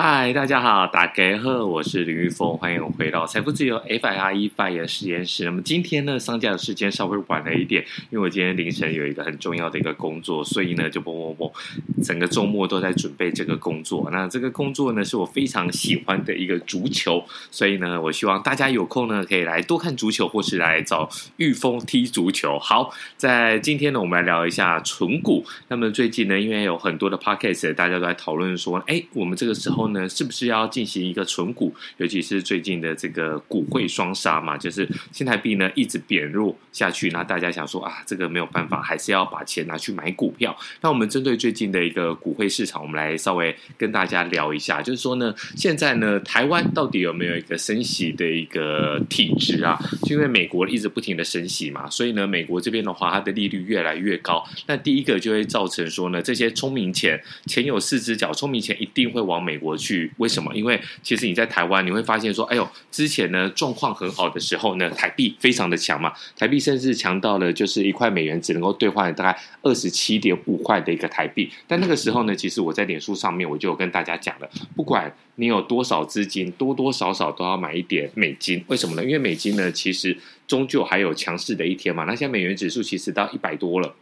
嗨，大家好，大家好，我是林玉峰，欢迎回到财富自由 FIRE FIRE 实验室。那么今天呢，上架的时间稍微晚了一点，因为我今天凌晨有一个很重要的一个工作，所以呢就不不不，整个周末都在准备这个工作。那这个工作呢，是我非常喜欢的一个足球，所以呢，我希望大家有空呢，可以来多看足球，或是来找玉峰踢足球。好，在今天呢，我们来聊一下存股。那么最近呢，因为有很多的 podcast，大家都在讨论说，哎，我们这个时候。呢，是不是要进行一个存股？尤其是最近的这个股汇双杀嘛，就是新台币呢一直贬弱下去，那大家想说啊，这个没有办法，还是要把钱拿去买股票。那我们针对最近的一个股汇市场，我们来稍微跟大家聊一下，就是说呢，现在呢，台湾到底有没有一个升息的一个体质啊？就因为美国一直不停的升息嘛，所以呢，美国这边的话，它的利率越来越高，那第一个就会造成说呢，这些聪明钱，钱有四只脚，聪明钱一定会往美国。去为什么？因为其实你在台湾，你会发现说，哎呦，之前呢状况很好的时候呢，台币非常的强嘛，台币甚至强到了就是一块美元只能够兑换大概二十七点五块的一个台币。但那个时候呢，其实我在脸书上面我就有跟大家讲了，不管你有多少资金，多多少少都要买一点美金。为什么呢？因为美金呢，其实终究还有强势的一天嘛。那现在美元指数其实到一百多了。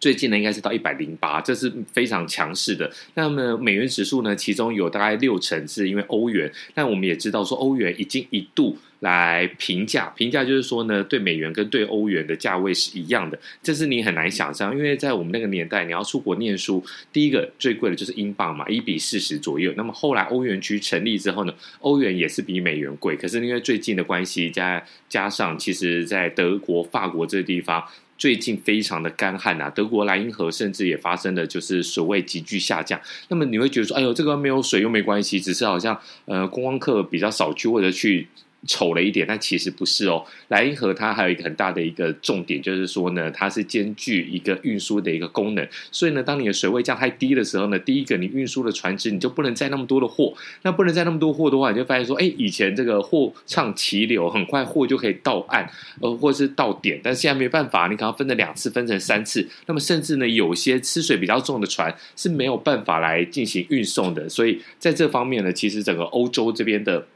最近呢，应该是到一百零八，这是非常强势的。那么美元指数呢，其中有大概六成是因为欧元。但我们也知道说，欧元已经一度来平价，平价就是说呢，对美元跟对欧元的价位是一样的。这是你很难想象，因为在我们那个年代，你要出国念书，第一个最贵的就是英镑嘛，一比四十左右。那么后来欧元区成立之后呢，欧元也是比美元贵。可是因为最近的关系，加加上其实在德国、法国这个地方。最近非常的干旱啊，德国莱茵河甚至也发生了就是水位急剧下降。那么你会觉得说，哎呦，这个没有水又没关系，只是好像呃观光客比较少去或者去。丑了一点，但其实不是哦。莱茵河它还有一个很大的一个重点，就是说呢，它是兼具一个运输的一个功能。所以呢，当你的水位降太低的时候呢，第一个你运输的船只你就不能载那么多的货。那不能载那么多货的话，你就发现说，哎，以前这个货畅其流，很快货就可以到岸，呃，或者是到点。但是现在没办法，你可能分了两次，分成三次。那么甚至呢，有些吃水比较重的船是没有办法来进行运送的。所以在这方面呢，其实整个欧洲这边的。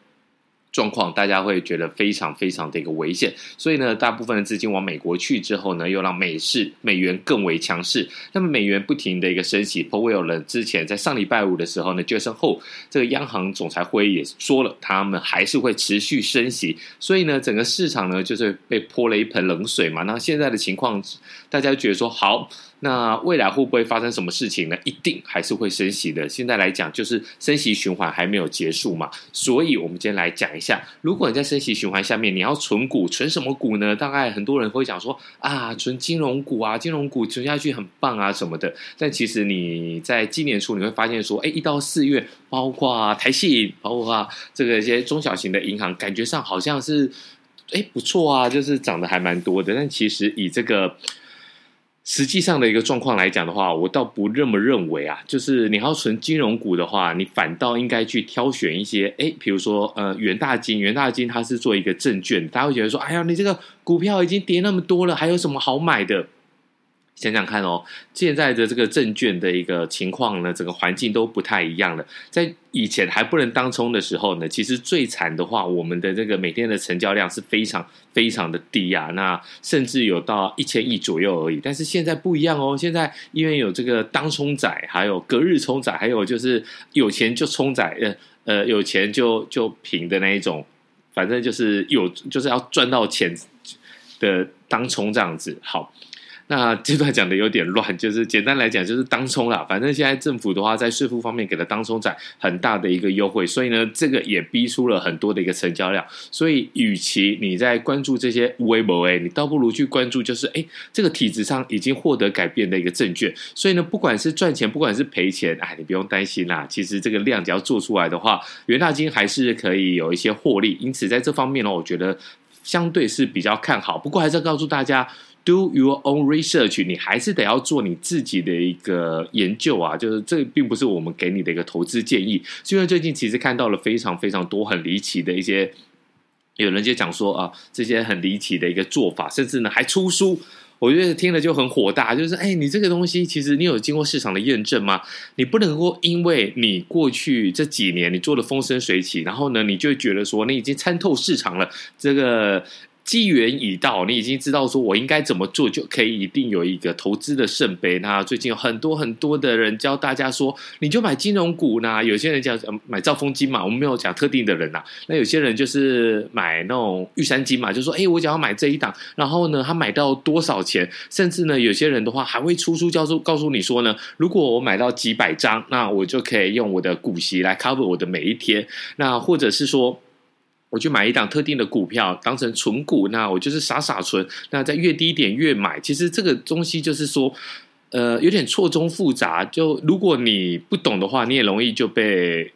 状况大家会觉得非常非常的一个危险，所以呢，大部分的资金往美国去之后呢，又让美市美元更为强势。那么美元不停的一个升息，Powell 呢之前在上礼拜五的时候呢就升后这个央行总裁会议也说了，他们还是会持续升息。所以呢，整个市场呢就是被泼了一盆冷水嘛。那现在的情况，大家觉得说好。那未来会不会发生什么事情呢？一定还是会升息的。现在来讲，就是升息循环还没有结束嘛，所以我们今天来讲一下，如果你在升息循环下面，你要存股，存什么股呢？大概很多人会讲说啊，存金融股啊，金融股存下去很棒啊什么的。但其实你在今年初你会发现说，哎，一到四月，包括台系，包括这个一些中小型的银行，感觉上好像是哎不错啊，就是涨得还蛮多的。但其实以这个。实际上的一个状况来讲的话，我倒不这么认为啊。就是你要存金融股的话，你反倒应该去挑选一些，诶，比如说呃，元大金，元大金它是做一个证券，大家会觉得说，哎呀，你这个股票已经跌那么多了，还有什么好买的？想想看哦，现在的这个证券的一个情况呢，整个环境都不太一样了。在以前还不能当冲的时候呢，其实最惨的话，我们的这个每天的成交量是非常非常的低啊，那甚至有到一千亿左右而已。但是现在不一样哦，现在因为有这个当冲仔，还有隔日冲仔，还有就是有钱就冲仔，呃呃，有钱就就平的那一种，反正就是有就是要赚到钱的当冲这样子。好。那这段讲的有点乱，就是简单来讲就是当冲啦。反正现在政府的话在税负方面给了当冲仔很大的一个优惠，所以呢，这个也逼出了很多的一个成交量。所以，与其你在关注这些微博诶，你倒不如去关注就是哎，这个体质上已经获得改变的一个证券。所以呢，不管是赚钱，不管是赔钱，哎，你不用担心啦。其实这个量只要做出来的话，元大金还是可以有一些获利。因此，在这方面呢，我觉得相对是比较看好。不过，还是要告诉大家。Do your own research，你还是得要做你自己的一个研究啊，就是这并不是我们给你的一个投资建议。因为最近其实看到了非常非常多很离奇的一些，有人就讲说啊，这些很离奇的一个做法，甚至呢还出书，我觉得听了就很火大，就是哎，你这个东西其实你有经过市场的验证吗？你不能够因为你过去这几年你做的风生水起，然后呢你就觉得说你已经参透市场了，这个。机缘已到，你已经知道说我应该怎么做，就可以一定有一个投资的圣杯。那最近有很多很多的人教大家说，你就买金融股呢。有些人讲买兆丰金嘛，我们没有讲特定的人呐。那有些人就是买那种玉山金嘛，就说哎，我想要买这一档，然后呢，他买到多少钱？甚至呢，有些人的话还会出书教授告诉你说呢，如果我买到几百张，那我就可以用我的股息来 cover 我的每一天。那或者是说。我去买一档特定的股票当成存股，那我就是傻傻存。那在越低点越买，其实这个东西就是说，呃，有点错综复杂。就如果你不懂的话，你也容易就被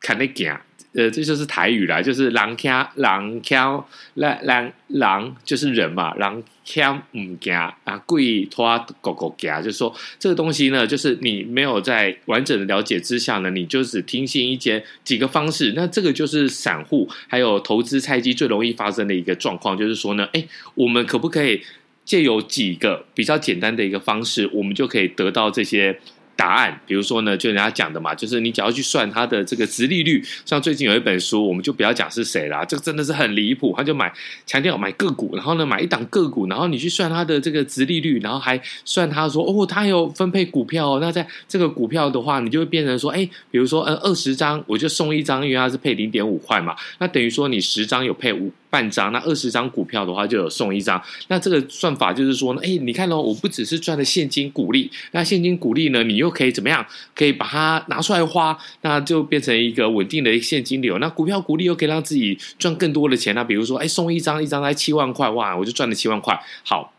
砍那讲。呃，这就是台语啦，就是狼腔狼腔，狼狼狼就是人嘛，狼腔唔惊啊，故意拖狗狗惊，就是说这个东西呢，就是你没有在完整的了解之下呢，你就只听信一些几个方式，那这个就是散户还有投资菜鸡最容易发生的一个状况，就是说呢，哎，我们可不可以借由几个比较简单的一个方式，我们就可以得到这些。答案，比如说呢，就人家讲的嘛，就是你只要去算它的这个殖利率。像最近有一本书，我们就不要讲是谁啦，这个真的是很离谱。他就买强调买个股，然后呢买一档个股，然后你去算它的这个殖利率，然后还算他说哦，他有分配股票哦。那在这个股票的话，你就会变成说，哎，比如说嗯二十张我就送一张，因为它是配零点五块嘛，那等于说你十张有配五。半张，那二十张股票的话就有送一张。那这个算法就是说呢，哎，你看哦，我不只是赚了现金股利，那现金股利呢，你又可以怎么样？可以把它拿出来花，那就变成一个稳定的现金流。那股票股利又可以让自己赚更多的钱。那比如说，哎，送一张，一张才七万块，哇，我就赚了七万块。好，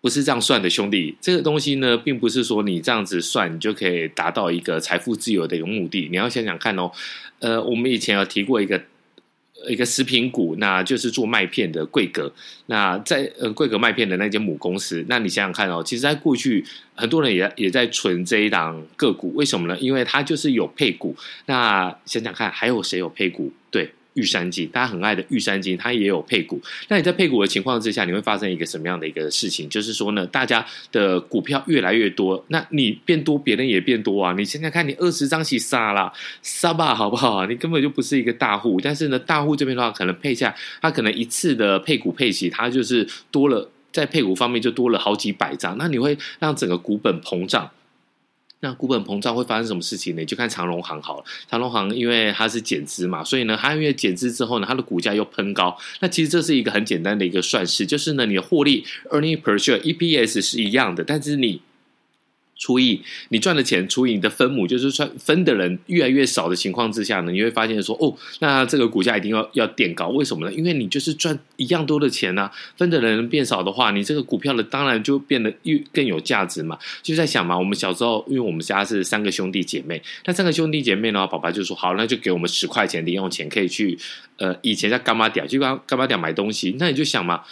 不是这样算的，兄弟。这个东西呢，并不是说你这样子算，你就可以达到一个财富自由的一个目的。你要想想看哦，呃，我们以前有提过一个。一个食品股，那就是做麦片的桂格。那在呃桂格麦片的那间母公司，那你想想看哦，其实在过去很多人也也在存这一档个股，为什么呢？因为它就是有配股。那想想看，还有谁有配股？对。玉山金，大家很爱的玉山金，它也有配股。那你在配股的情况之下，你会发生一个什么样的一个事情？就是说呢，大家的股票越来越多，那你变多，别人也变多啊。你现在看你二十张起杀啦，杀吧，好不好？你根本就不是一个大户。但是呢，大户这边的话，可能配下，他可能一次的配股配息，它就是多了，在配股方面就多了好几百张。那你会让整个股本膨胀。那股本膨胀会发生什么事情呢？就看长荣行好了。长荣行因为它是减资嘛，所以呢，它因为减资之后呢，它的股价又喷高。那其实这是一个很简单的一个算式，就是呢，你的获利 earning per share EPS 是一样的，但是你。除以你赚的钱除以你的分母，就是算分的人越来越少的情况之下呢，你会发现说，哦，那这个股价一定要要垫高，为什么呢？因为你就是赚一样多的钱呢、分的人变少的话，你这个股票呢，当然就变得越更有价值嘛。就在想嘛，我们小时候，因为我们家是三个兄弟姐妹，那三个兄弟姐妹呢，爸爸就说好，那就给我们十块钱零用钱，可以去呃，以前在干妈店，去柑仔店买东西。那你就想嘛。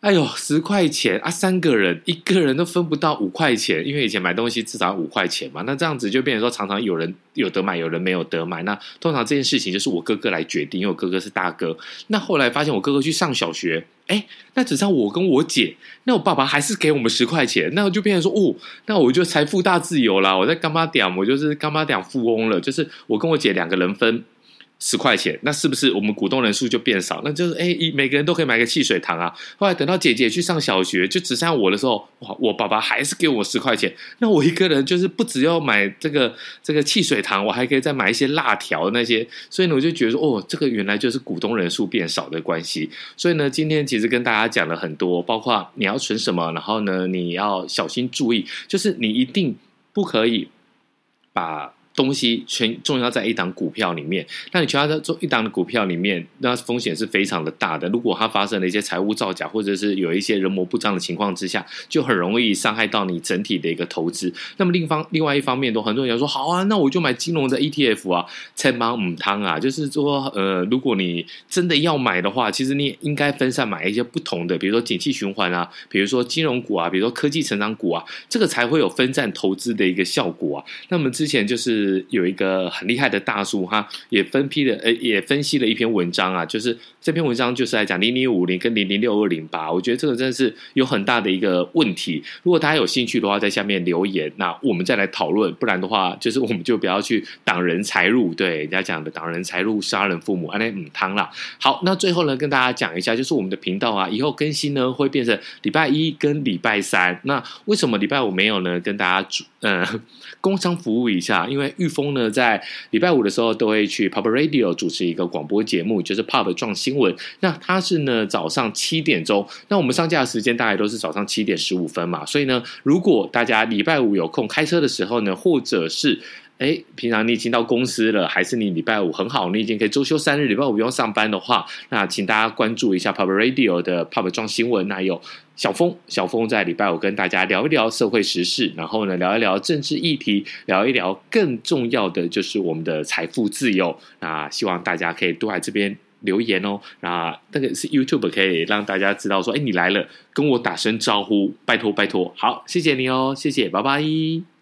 哎呦，十块钱啊，三个人一个人都分不到五块钱，因为以前买东西至少五块钱嘛。那这样子就变成说，常常有人有得买，有人没有得买。那通常这件事情就是我哥哥来决定，因为我哥哥是大哥。那后来发现我哥哥去上小学，哎，那只剩我跟我姐，那我爸爸还是给我们十块钱，那我就变成说，哦，那我就财富大自由啦。我在干妈点，我就是干妈点富翁了，就是我跟我姐两个人分。十块钱，那是不是我们股东人数就变少？那就是哎，每个人都可以买个汽水糖啊。后来等到姐姐去上小学，就只剩下我的时候，哇，我爸爸还是给我十块钱。那我一个人就是不只要买这个这个汽水糖，我还可以再买一些辣条那些。所以呢，我就觉得，哦，这个原来就是股东人数变少的关系。所以呢，今天其实跟大家讲了很多，包括你要存什么，然后呢，你要小心注意，就是你一定不可以把。东西全重要在一档股票里面，那你全要在做一档的股票里面，那风险是非常的大的。如果它发生了一些财务造假，或者是有一些人模不张的情况之下，就很容易伤害到你整体的一个投资。那么另方另外一方面，都很多人说好啊，那我就买金融的 ETF 啊，千芒母汤啊，就是说呃，如果你真的要买的话，其实你也应该分散买一些不同的，比如说景气循环啊，比如说金融股啊，比如说科技成长股啊，这个才会有分散投资的一个效果啊。那么之前就是。有一个很厉害的大叔哈，也分批的呃，也分析了一篇文章啊，就是这篇文章就是来讲零零五零跟零零六二零八，我觉得这个真的是有很大的一个问题。如果大家有兴趣的话，在下面留言，那我们再来讨论。不然的话，就是我们就不要去挡人财路，对人家讲的挡人财路，杀人父母，安内母汤啦。好，那最后呢，跟大家讲一下，就是我们的频道啊，以后更新呢会变成礼拜一跟礼拜三。那为什么礼拜五没有呢？跟大家嗯、呃，工商服务一下，因为。玉峰呢，在礼拜五的时候都会去 Pop Radio 主持一个广播节目，就是 Pop 撞新闻。那他是呢早上七点钟，那我们上架的时间大概都是早上七点十五分嘛。所以呢，如果大家礼拜五有空开车的时候呢，或者是哎平常你已经到公司了，还是你礼拜五很好，你已经可以周休三日，礼拜五不用上班的话，那请大家关注一下 Pop Radio 的 Pop 撞新闻，那有。小峰，小峰在礼拜五跟大家聊一聊社会时事，然后呢，聊一聊政治议题，聊一聊更重要的就是我们的财富自由。那希望大家可以多来这边留言哦。那那个是 YouTube 可以让大家知道说，哎，你来了，跟我打声招呼，拜托拜托。好，谢谢你哦，谢谢，拜拜。